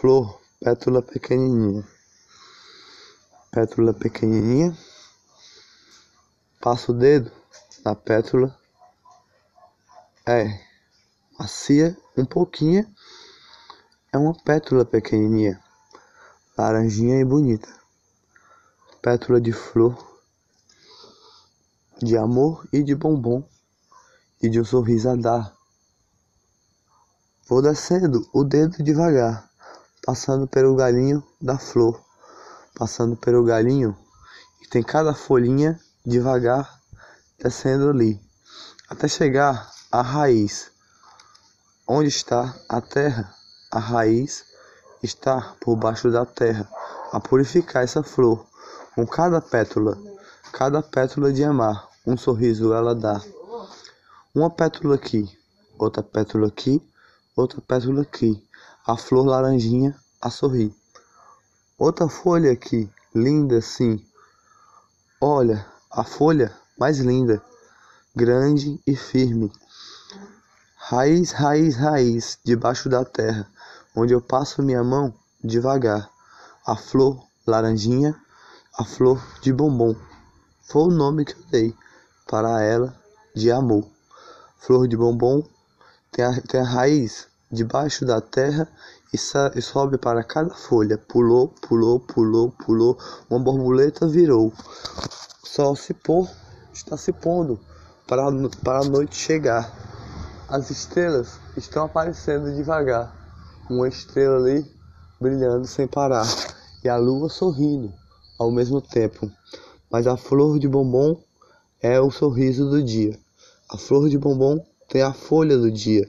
Flor, pétula pequenininha. Pétula pequenininha. Passa o dedo na pétula. É macia, um pouquinho. É uma pétula pequenininha, laranjinha e bonita. Pétula de flor, de amor e de bombom, e de um sorriso a dar. Vou descendo o dedo devagar, passando pelo galinho da flor, passando pelo galinho, e tem cada folhinha devagar descendo ali, até chegar à raiz. Onde está a terra? A raiz está por baixo da terra, a purificar essa flor, com cada pétula, cada pétula de amar, um sorriso ela dá. Uma pétula aqui, outra pétula aqui, outra pétula aqui, a flor laranjinha a sorrir. Outra folha aqui, linda assim. Olha, a folha mais linda, grande e firme. Raiz, raiz, raiz, debaixo da terra, onde eu passo minha mão devagar. A flor laranjinha, a flor de bombom, foi o nome que eu dei para ela de amor. Flor de bombom tem a, tem a raiz debaixo da terra e, sobe para cada folha. Pulou, pulou, pulou, pulou, uma borboleta virou. Sol se pôr, está se pondo para, para a noite chegar. As estrelas estão aparecendo devagar uma estrela ali brilhando sem parar e a lua sorrindo ao mesmo tempo. Mas a flor de bombom é o sorriso do dia. A flor de bombom tem a folha do dia.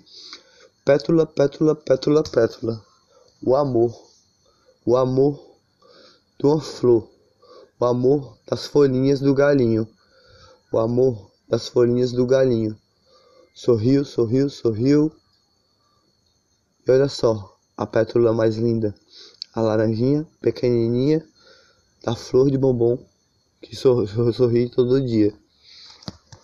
Pétula, pétula, pétula, pétula. O amor. O amor de uma flor. O amor das folhinhas do galinho. O amor das folhinhas do galinho. Sorriu, sorriu, sorriu. E olha só, a pétula mais linda, a laranjinha pequenininha da flor de bombom que sorri todo dia.